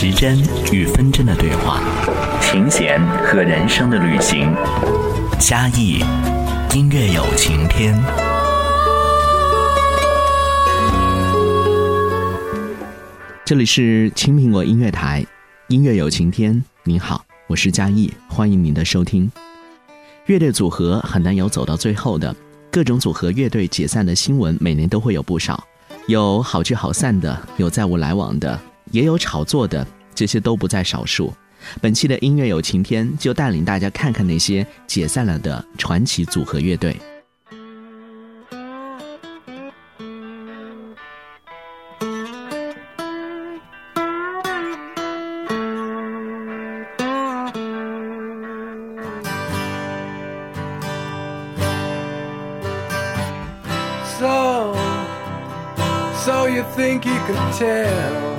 时针与分针的对话，琴弦和人生的旅行。嘉义音乐有晴天。这里是青苹果音乐台，音乐有晴天。您好，我是嘉义，欢迎您的收听。乐队组合很难有走到最后的，各种组合乐队解散的新闻每年都会有不少，有好聚好散的，有再无来往的，也有炒作的，这些都不在少数。本期的音乐有晴天就带领大家看看那些解散了的传奇组合乐队。think you can tell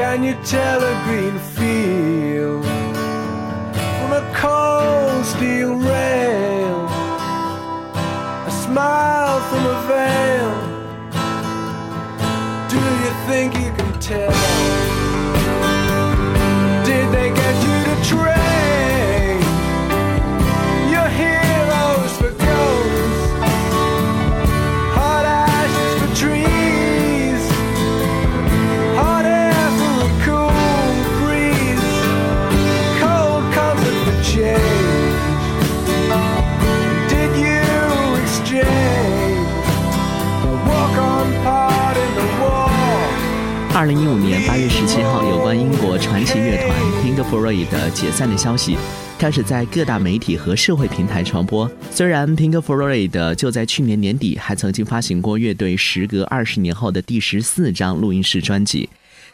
Can you tell a green field 二零一五年八月十七号，有关英国传奇乐团 Pink Floyd 的解散的消息开始在各大媒体和社会平台传播。虽然 Pink Floyd 就在去年年底还曾经发行过乐队时隔二十年后的第十四张录音室专辑，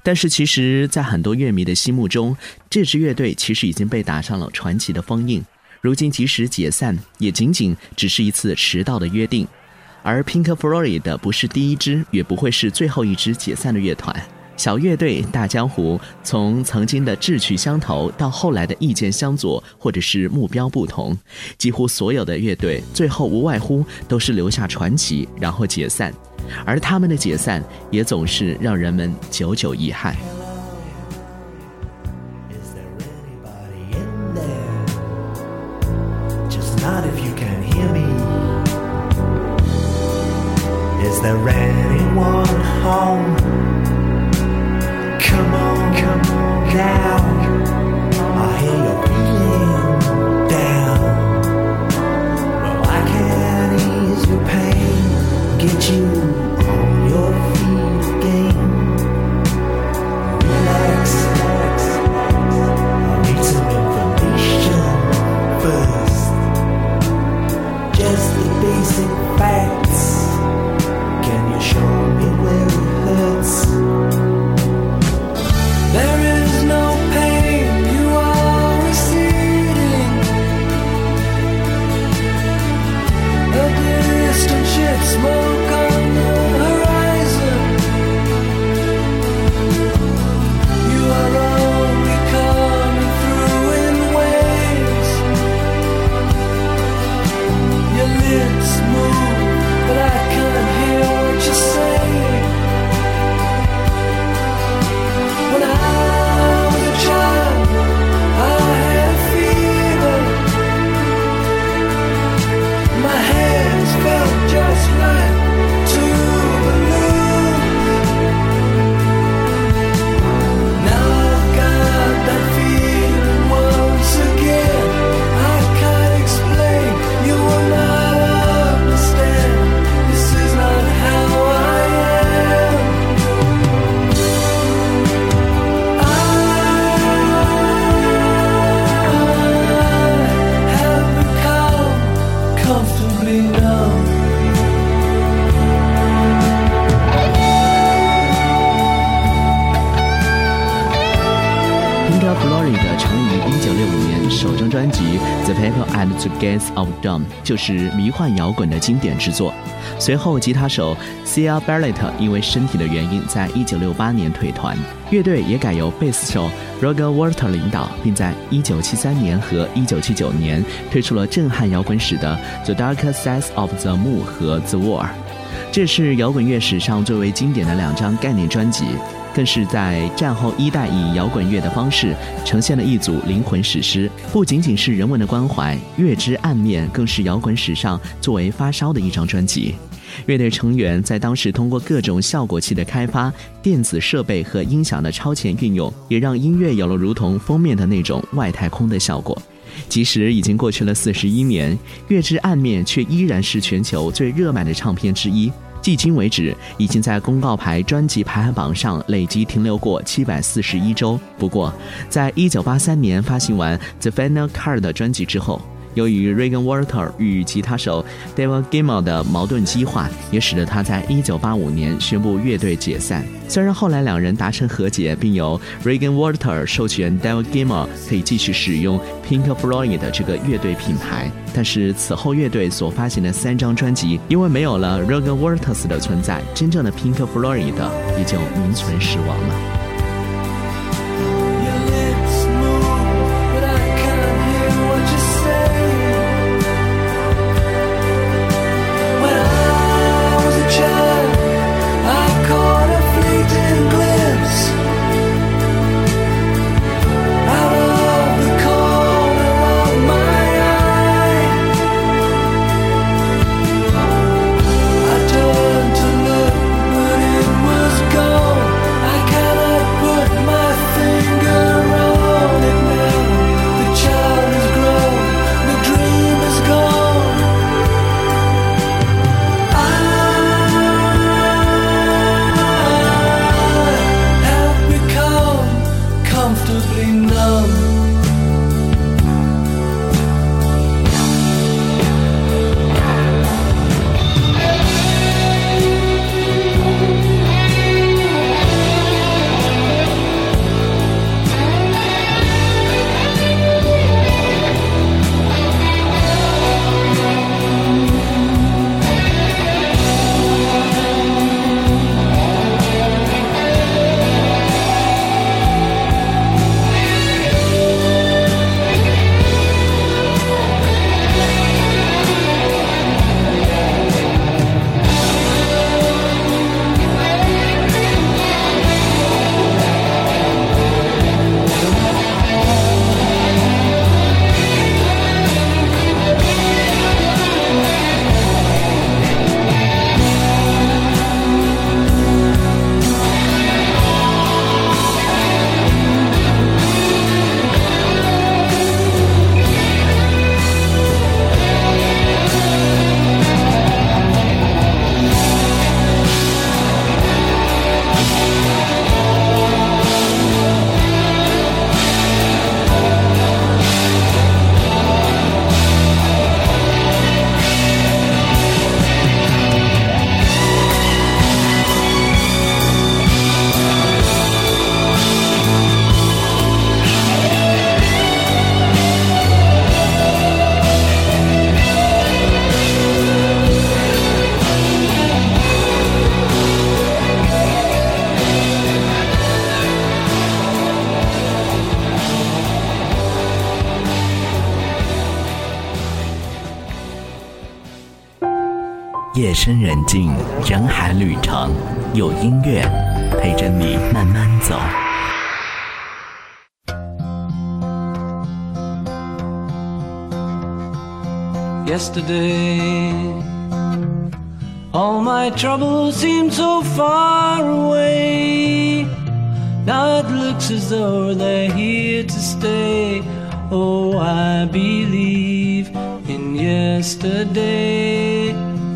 但是其实，在很多乐迷的心目中，这支乐队其实已经被打上了传奇的封印。如今即使解散，也仅仅只是一次迟到的约定。而 Pink Floyd 不是第一支，也不会是最后一支解散的乐团。小乐队大江湖，从曾经的志趣相投，到后来的意见相左，或者是目标不同，几乎所有的乐队最后无外乎都是留下传奇，然后解散。而他们的解散，也总是让人们久久遗憾。Is there anyone home? you. Gates of Dawn》就是迷幻摇滚的经典之作。随后，吉他手 Sia Barrett 因为身体的原因，在一九六八年退团。乐队也改由贝斯手 Roger Walter 领导，并在1973年和1979年推出了震撼摇滚史的《The Dark Side of the Moon》和《The War》，这是摇滚乐史上最为经典的两张概念专辑，更是在战后一代以摇滚乐的方式呈现了一组灵魂史诗。不仅仅是人文的关怀，《月之暗面》更是摇滚史上作为发烧的一张专辑。乐队成员在当时通过各种效果器的开发、电子设备和音响的超前运用，也让音乐有了如同封面的那种外太空的效果。即使已经过去了四十一年，《月之暗面》却依然是全球最热卖的唱片之一。迄今为止，已经在公告牌专辑排行榜上累计停留过七百四十一周。不过，在一九八三年发行完《The Final Card》专辑之后，由于 Regan Walter 与吉他手 David Gilmour 的矛盾激化，也使得他在1985年宣布乐队解散。虽然后来两人达成和解，并由 Regan Walter 授权 David Gilmour 可以继续使用 Pink Floyd 这个乐队品牌，但是此后乐队所发行的三张专辑，因为没有了 Regan Walters 的存在，真正的 Pink Floyd 也就名存实亡了。深人静，人海旅程，有音乐陪着你慢慢走。Yesterday, all my troubles seemed so far away. Now it looks as though they're here to stay. Oh, I believe in yesterday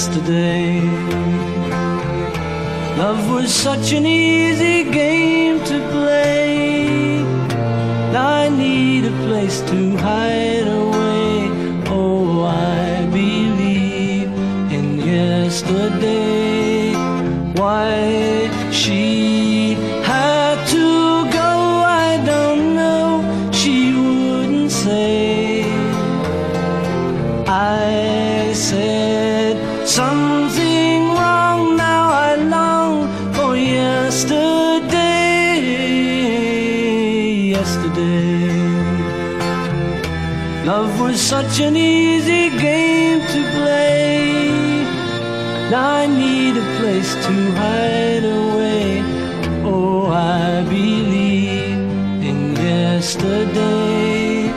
Yesterday. Love was such an easy such an easy game to play. Now I need a place to hide away. Oh, I believe in yesterday.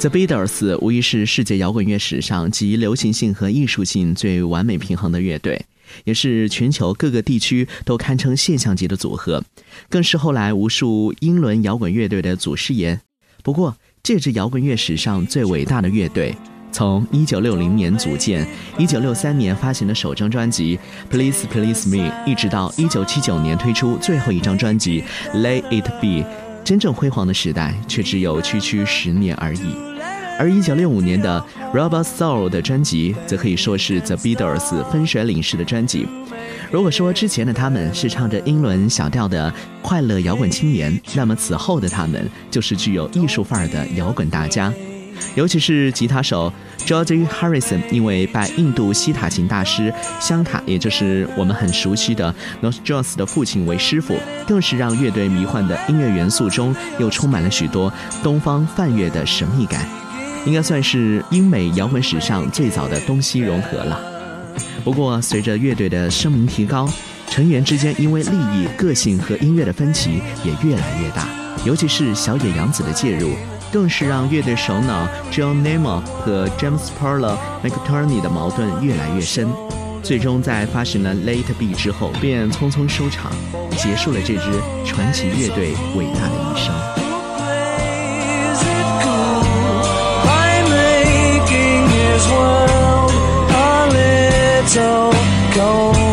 The Beatles 无疑是世界摇滚乐史上集流行性和艺术性最完美平衡的乐队，也是全球各个地区都堪称现象级的组合，更是后来无数英伦摇滚乐队的祖师爷。不过，这支摇滚乐史上最伟大的乐队，从1960年组建，1963年发行的首张专辑《Please Please Me》，一直到1979年推出最后一张专辑《Let It Be》，真正辉煌的时代却只有区区十年而已。而1965年的《Rubber Soul》的专辑，则可以说是 The Beatles 分水岭式的专辑。如果说之前的他们是唱着英伦小调的快乐摇滚青年，那么此后的他们就是具有艺术范儿的摇滚大家。尤其是吉他手 George Harrison，因为拜印度西塔琴大师香卡，也就是我们很熟悉的 North Jones 的父亲为师傅，更是让乐队迷幻的音乐元素中又充满了许多东方泛乐的神秘感，应该算是英美摇滚史上最早的东西融合了。不过，随着乐队的声名提高，成员之间因为利益、个性和音乐的分歧也越来越大，尤其是小野洋子的介入，更是让乐队首脑 John Nemo 和 James Paula McTurney 的矛盾越来越深。最终在发行了《Late B》之后，便匆匆收场，结束了这支传奇乐队伟大的一生。don't go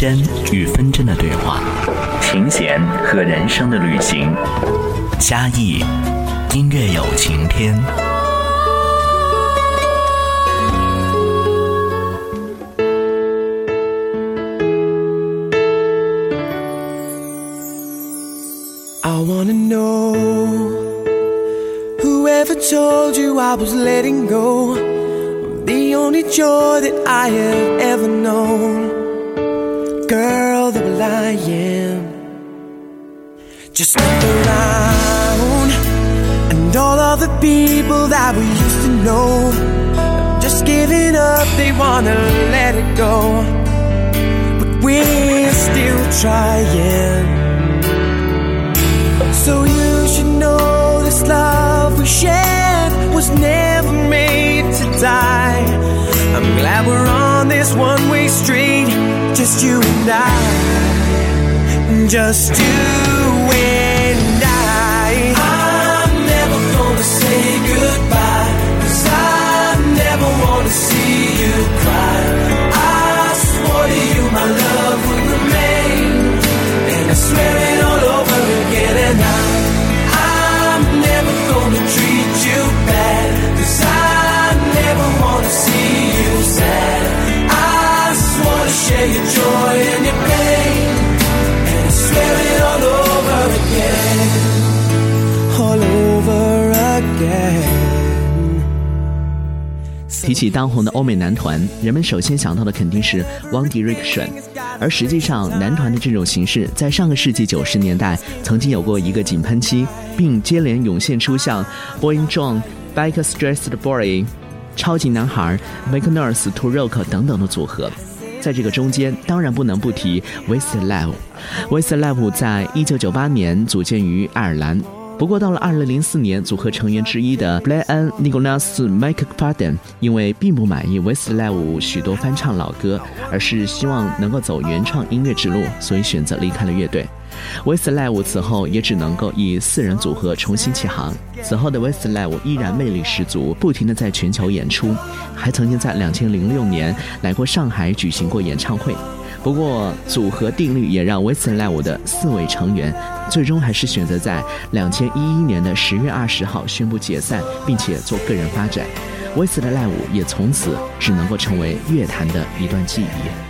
针与分针的对话，琴弦和人生的旅行。嘉义音乐有晴天。I wanna know whoever told you I was letting go the only joy that I have ever known. Wanna let it go. But we're still trying. So you should know this love we shared was never made to die. I'm glad we're on this one way street, just you and I. Just you and 提起当红的欧美男团，人们首先想到的肯定是 One Direction，而实际上，男团的这种形式在上个世纪九十年代曾经有过一个井喷期，并接连涌现出像 Boy n John、Backstreet Boy、超级男孩、Make Nurse、To Rock 等等的组合。在这个中间，当然不能不提 Westlife。Westlife 在一九九八年组建于爱尔兰。不过，到了二零零四年，组合成员之一的 Brian Nicholas McFadden 因为并不满意 Westlife 许多翻唱老歌，而是希望能够走原创音乐之路，所以选择离开了乐队。Westlife 此后也只能够以四人组合重新起航。此后的 Westlife 依然魅力十足，不停的在全球演出，还曾经在两千零六年来过上海举行过演唱会。不过，组合定律也让 Westlife 的四位成员最终还是选择在两千一一年的十月二十号宣布解散，并且做个人发展。Westlife 也从此只能够成为乐坛的一段记忆。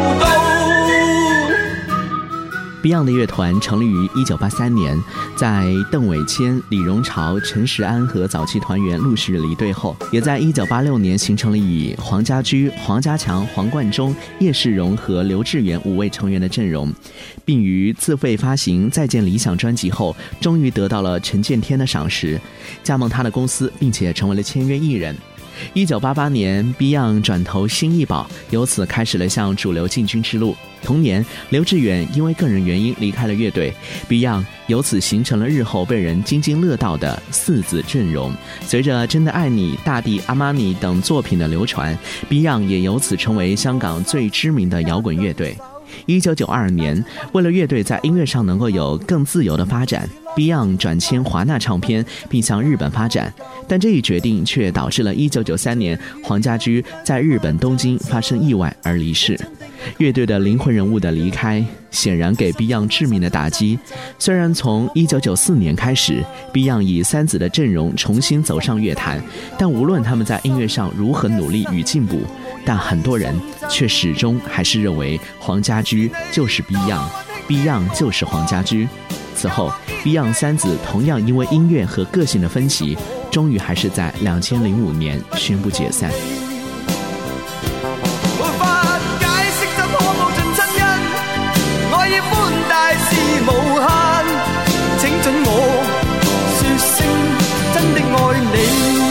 ？Beyond 的乐团成立于一九八三年，在邓伟谦、李荣潮、陈时安和早期团员陆续离队后，也在一九八六年形成了以黄家驹、黄家强、黄贯中、叶世荣和刘志远五位成员的阵容，并于自费发行《再见理想》专辑后，终于得到了陈建天的赏识，加盟他的公司，并且成为了签约艺人。一九八八年，Beyond 转投新艺宝，由此开始了向主流进军之路。同年，刘志远因为个人原因离开了乐队，Beyond 由此形成了日后被人津津乐道的四子阵容。随着《真的爱你》《大地》《阿玛尼》等作品的流传，Beyond 也由此成为香港最知名的摇滚乐队。一九九二年，为了乐队在音乐上能够有更自由的发展，Beyond 转签华纳唱片，并向日本发展。但这一决定却导致了1993年黄家驹在日本东京发生意外而离世。乐队的灵魂人物的离开，显然给 Beyond 致命的打击。虽然从1994年开始，Beyond 以三子的阵容重新走上乐坛，但无论他们在音乐上如何努力与进步，但很多人却始终还是认为黄家驹就是 Beyond Beyond 就是黄家驹。此后，Beyond 三子同样因为音乐和个性的分歧，终于还是在2005年宣布解散。请准我说声真的爱你。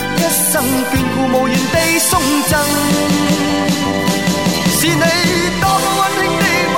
一生眷顾无言地送赠。是你多么温馨的目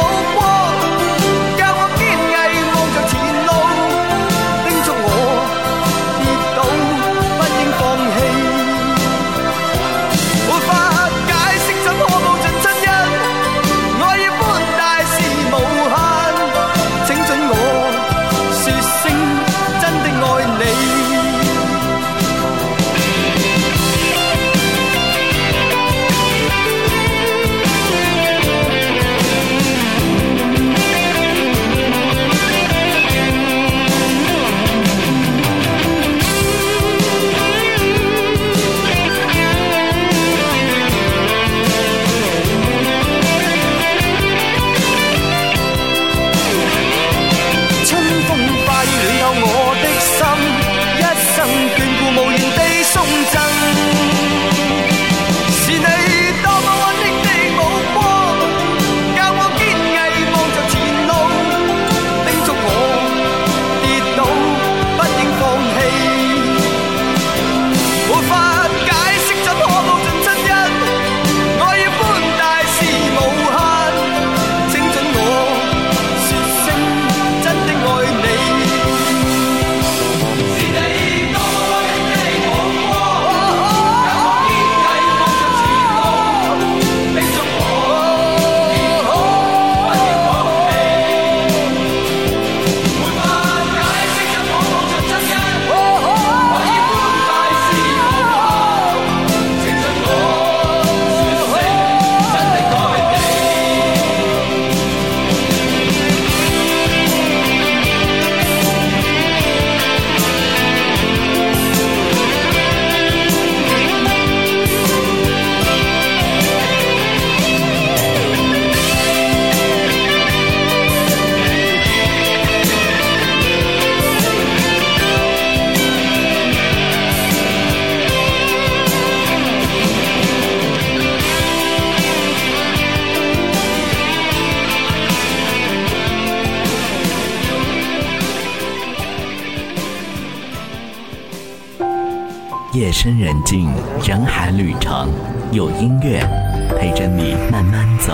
深人静，人海旅程，有音乐陪着你慢慢走。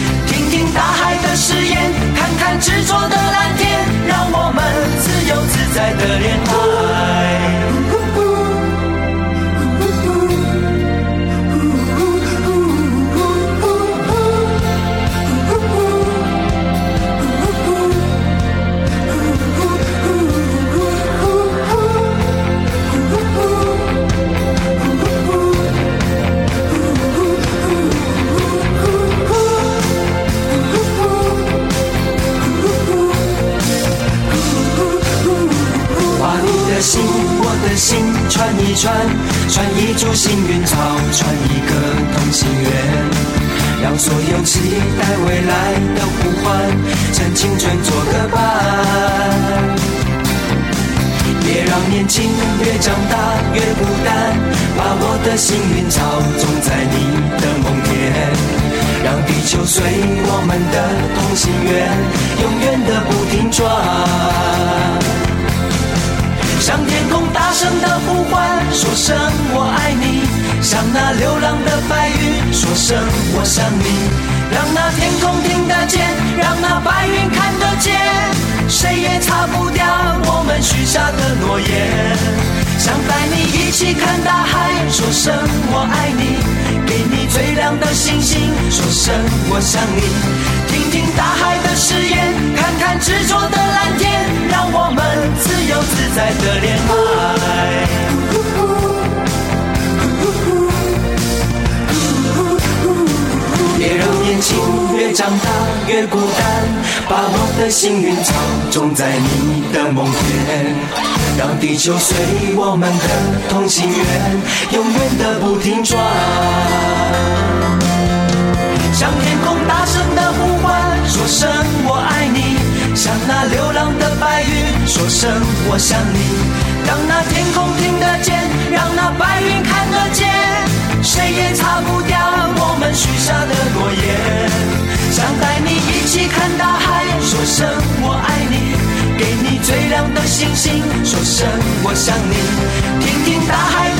听听大海的誓言，看看执着的蓝天，让我们自由自在的恋爱。随我们的同心圆，永远的不停转。向天空大声的呼唤，说声我爱你；向那流浪的白云说声我想你。让那天空听得见，让那白云看得见，谁也擦不掉我们许下的诺言。想带你一起看大海，说声我爱你；给你最亮的星星，说声我想你。听听大海的誓言，看看执着的蓝天，让我们自由自在的恋爱。别让年轻越长大越孤单，把我的幸运草种在你的梦田，让地球随我们的同心圆，永远的不停转。向天空大声的呼唤，说声我爱你；向那流浪的白云说声我想你。让那天空听得见，让那白亮的星星，说声我想你。听听大海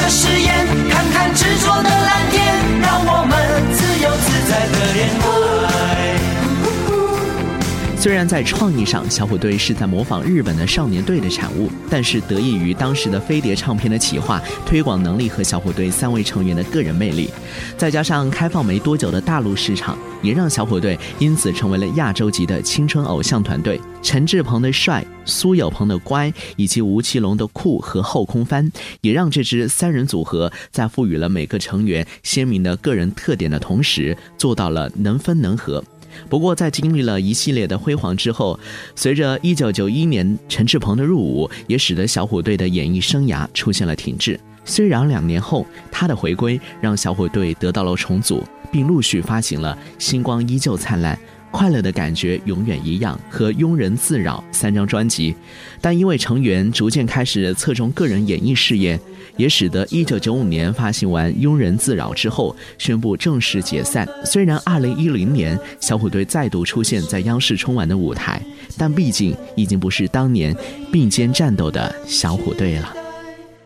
虽然在创意上，小虎队是在模仿日本的少年队的产物，但是得益于当时的飞碟唱片的企划、推广能力和小虎队三位成员的个人魅力，再加上开放没多久的大陆市场，也让小虎队因此成为了亚洲级的青春偶像团队。陈志朋的帅、苏有朋的乖，以及吴奇隆的酷和后空翻，也让这支三人组合在赋予了每个成员鲜明的个人特点的同时，做到了能分能合。不过在经历了一系列的辉煌之后随着一九九一年陈志鹏的入伍也使得小虎队的演艺生涯出现了停滞。虽然两年后他的回归让小虎队得到了重组并陆续发行了星光依旧灿烂快乐的感觉永远一样和庸人自扰三张专辑。但因为成员逐渐开始侧重个人演艺事业也使得1995年发行完庸人自扰之后宣布正式解散，虽然2010年小虎队再度出现在央视春晚的舞台，但毕竟已经不是当年并肩战斗的小虎队了。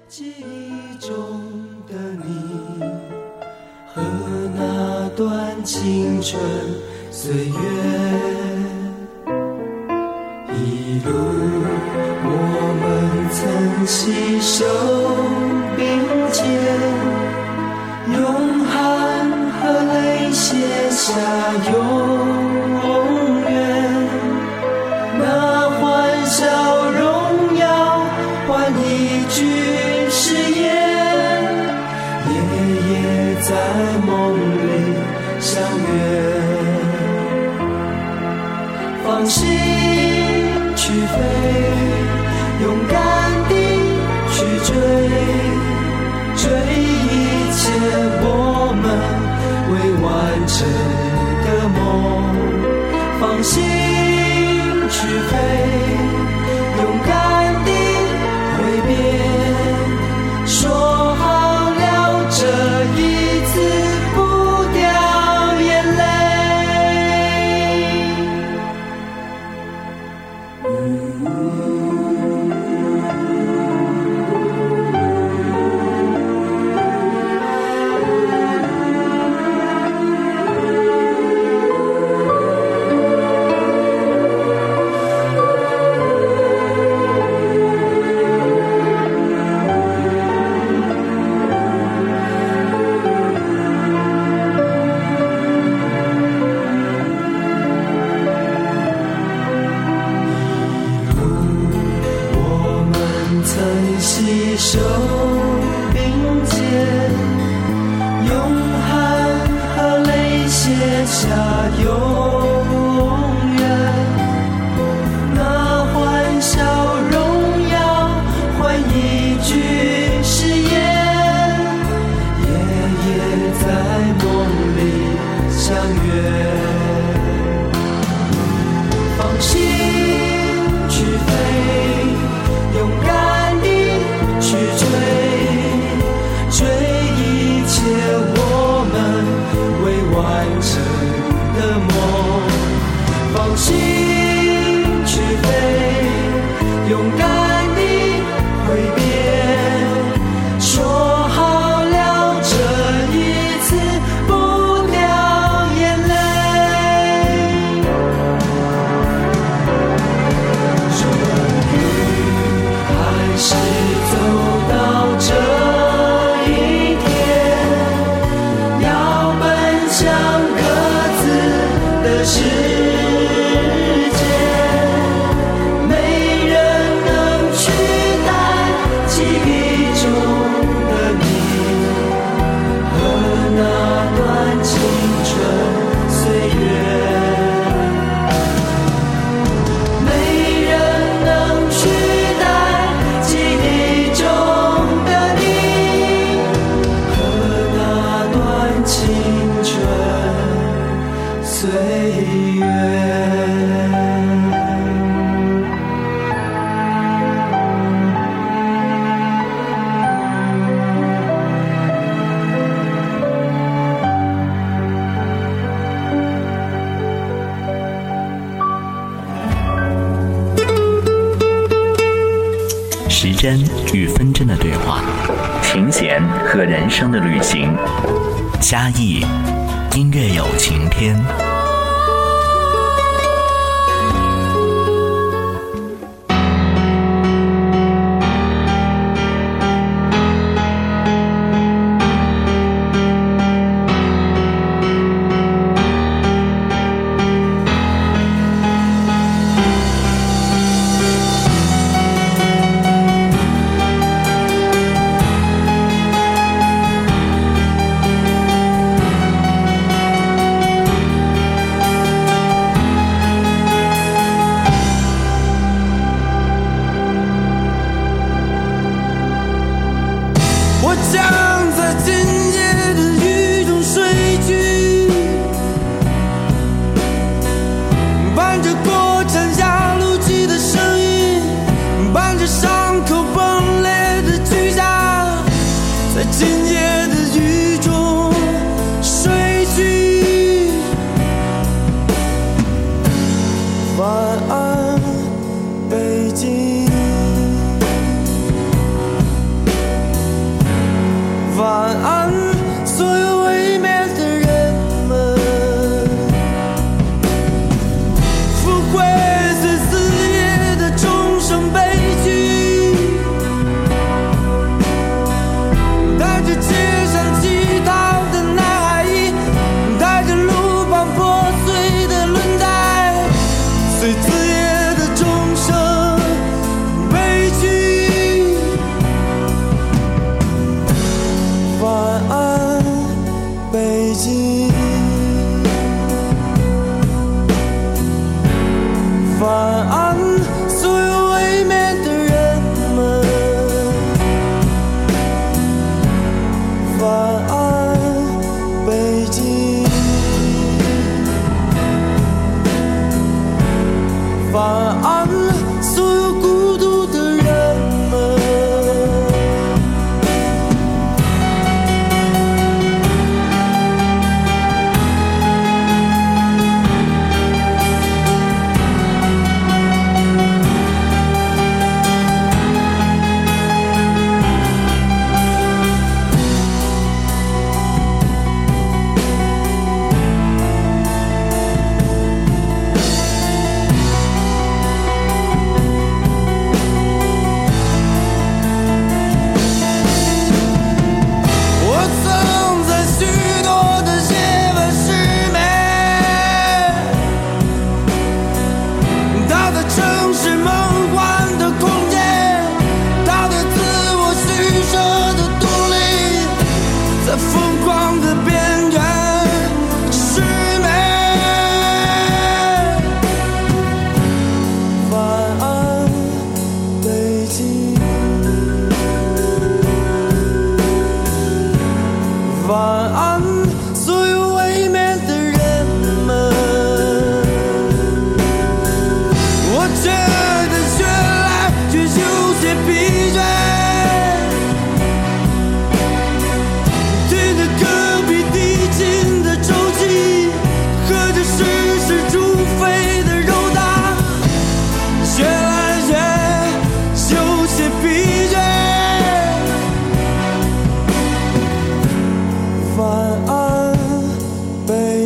记忆中的你和那段青春岁月。一路我们曾携手。并肩用汗和泪写下永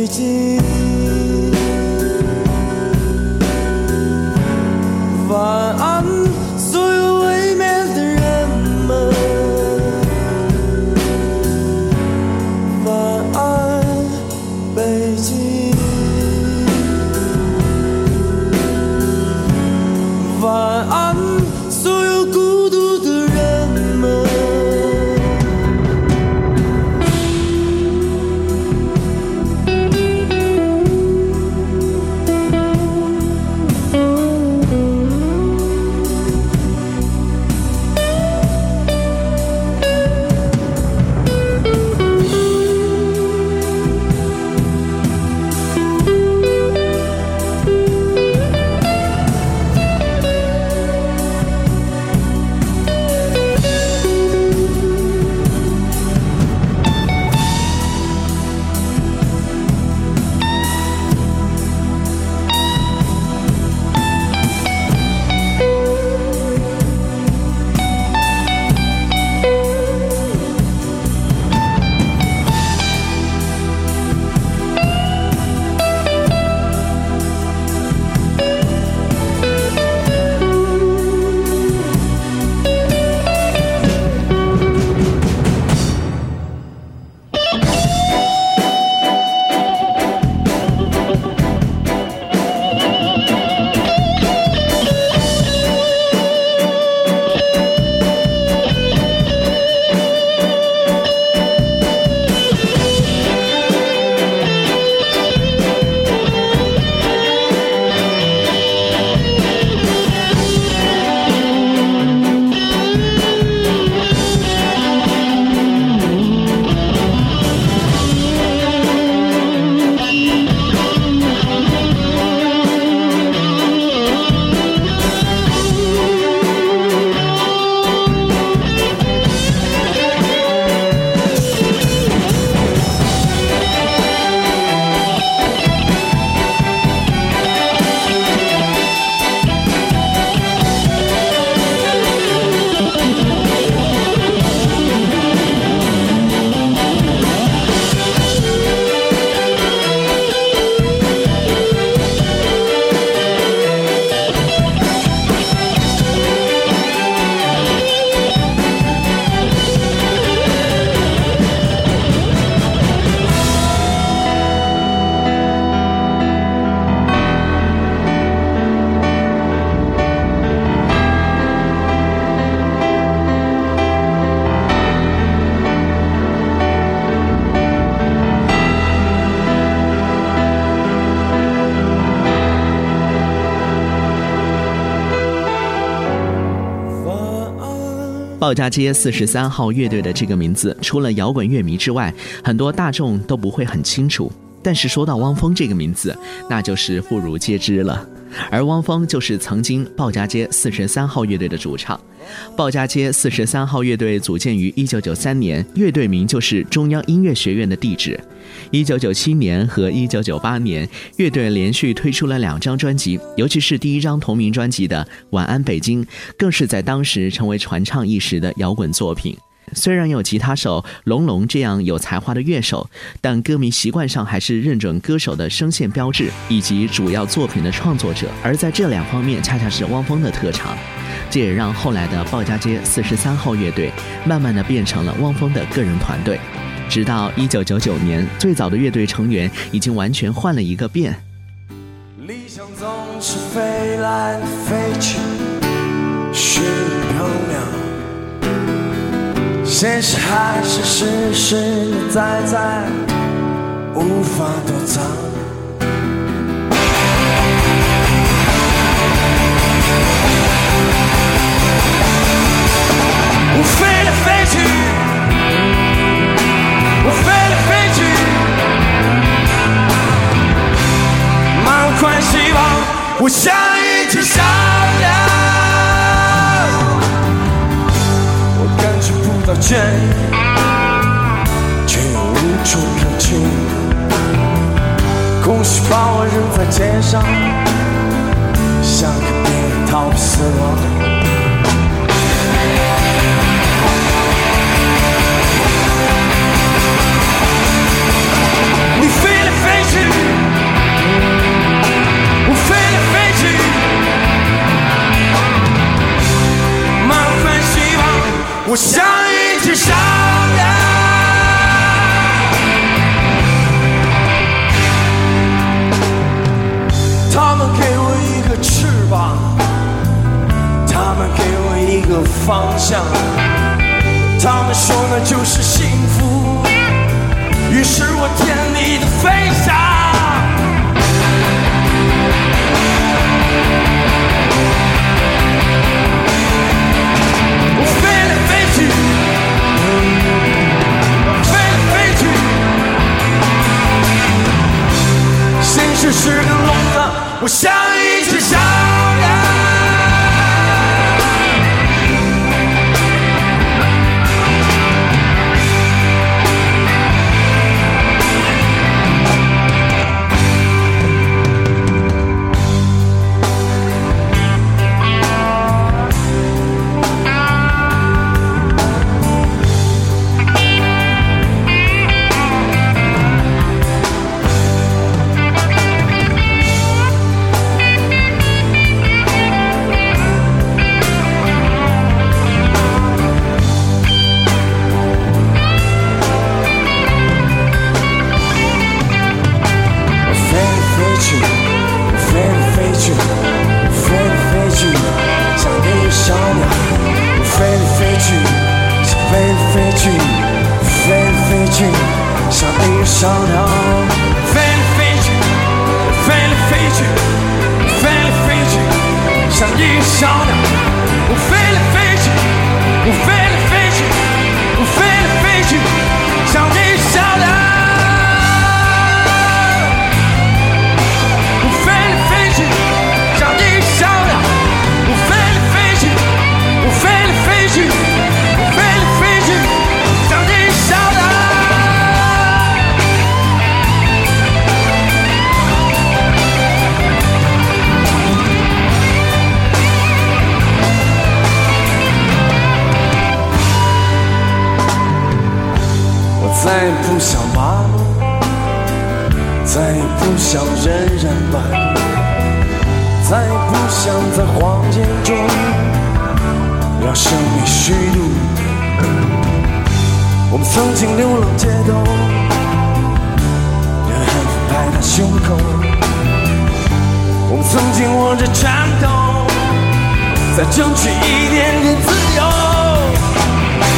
经鲍家街四十三号乐队的这个名字，除了摇滚乐迷之外，很多大众都不会很清楚。但是说到汪峰这个名字，那就是妇孺皆知了。而汪峰就是曾经鲍家街四十三号乐队的主唱。鲍家街四十三号乐队组建于一九九三年，乐队名就是中央音乐学院的地址。一九九七年和一九九八年，乐队连续推出了两张专辑，尤其是第一张同名专辑的《晚安北京》，更是在当时成为传唱一时的摇滚作品。虽然有吉他手龙龙这样有才华的乐手，但歌迷习惯上还是认准歌手的声线标志以及主要作品的创作者，而在这两方面恰恰是汪峰的特长，这也让后来的鲍家街四十三号乐队慢慢的变成了汪峰的个人团队。直到一九九九年，最早的乐队成员已经完全换了一个遍。理想总是飞来飞去，虚无缥缈。现实还是实实在在，无法躲藏。我飞满怀希望，我像一只小鸟。到倦，却又无处可去。空虚把我扔在街上，像个病人逃避死亡。望，我想。只想鸟，他们给我一个翅膀，他们给我一个方向，他们说那就是幸福，于是我甜蜜的飞翔。只是个聋子，我像一只小曾经流浪街头任寒风拍打胸口我们曾经握着拳头再争取一点点自由。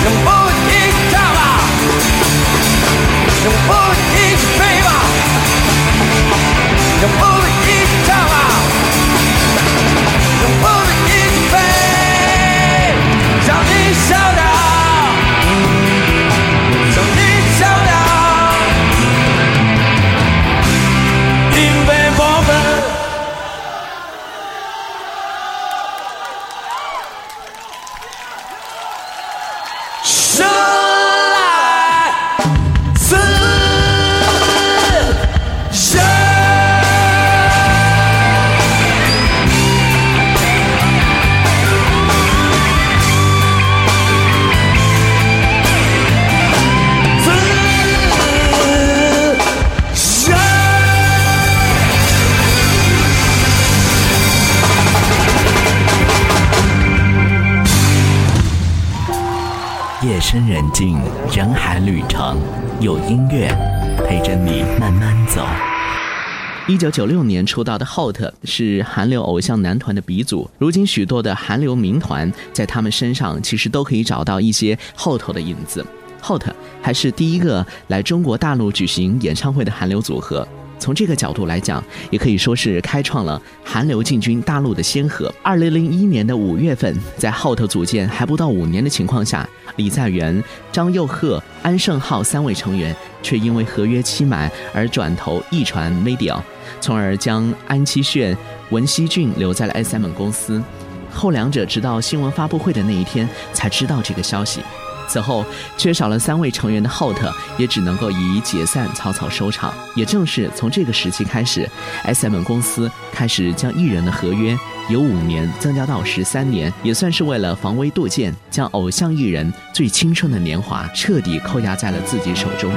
让暴雨一起跳吧？让暴雨一起飞吧？让暴尽人静，人海旅程，有音乐陪着你慢慢走。一九九六年出道的 HOT 是韩流偶像男团的鼻祖，如今许多的韩流民团在他们身上其实都可以找到一些 HOT 的影子。HOT 还是第一个来中国大陆举行演唱会的韩流组合。从这个角度来讲，也可以说是开创了韩流进军大陆的先河。二零零一年的五月份，在 HOT 组建还不到五年的情况下，李在元、张佑赫、安胜浩三位成员却因为合约期满而转投艺传 Media，从而将安七炫、文熙俊留在了 SM 公司。后两者直到新闻发布会的那一天才知道这个消息。此后，缺少了三位成员的 HOT 也只能够以解散草草收场。也正是从这个时期开始，SM 公司开始将艺人的合约由五年增加到十三年，也算是为了防微杜渐，将偶像艺人最青春的年华彻底扣押在了自己手中。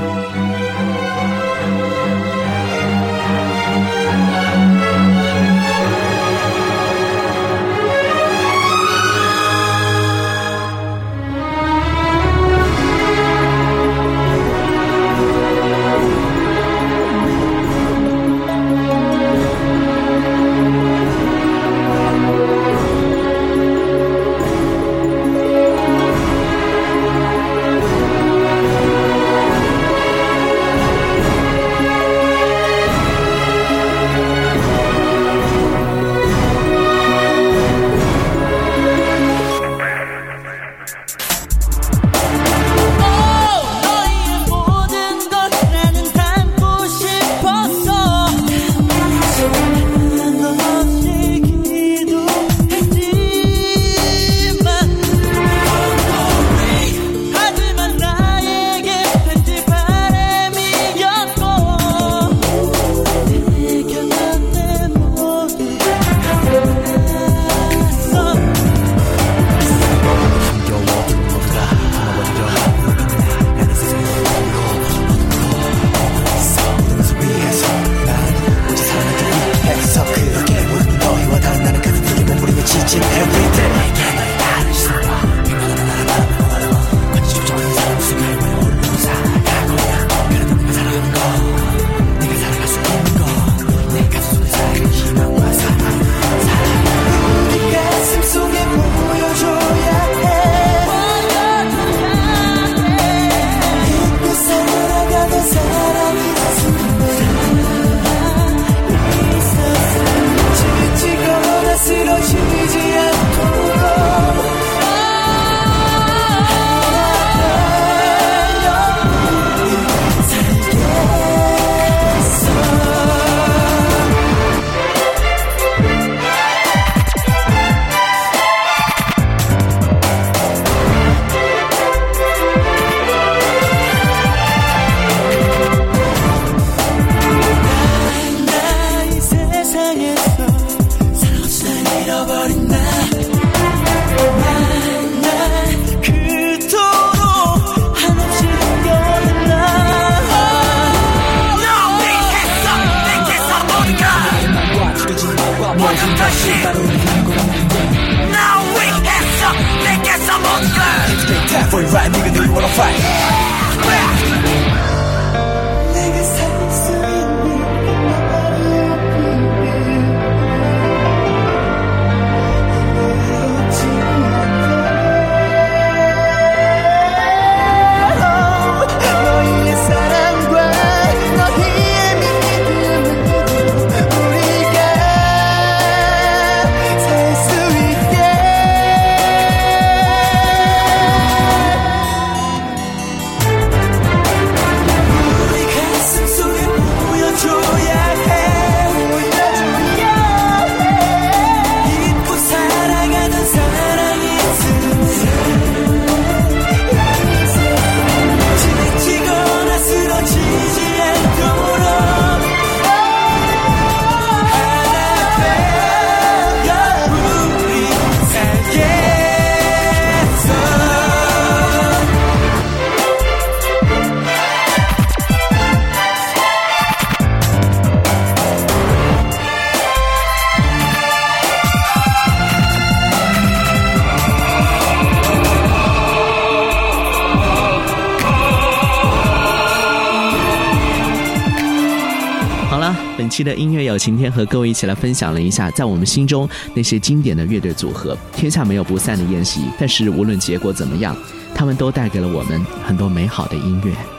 晴天和各位一起来分享了一下，在我们心中那些经典的乐队组合。天下没有不散的宴席，但是无论结果怎么样，他们都带给了我们很多美好的音乐。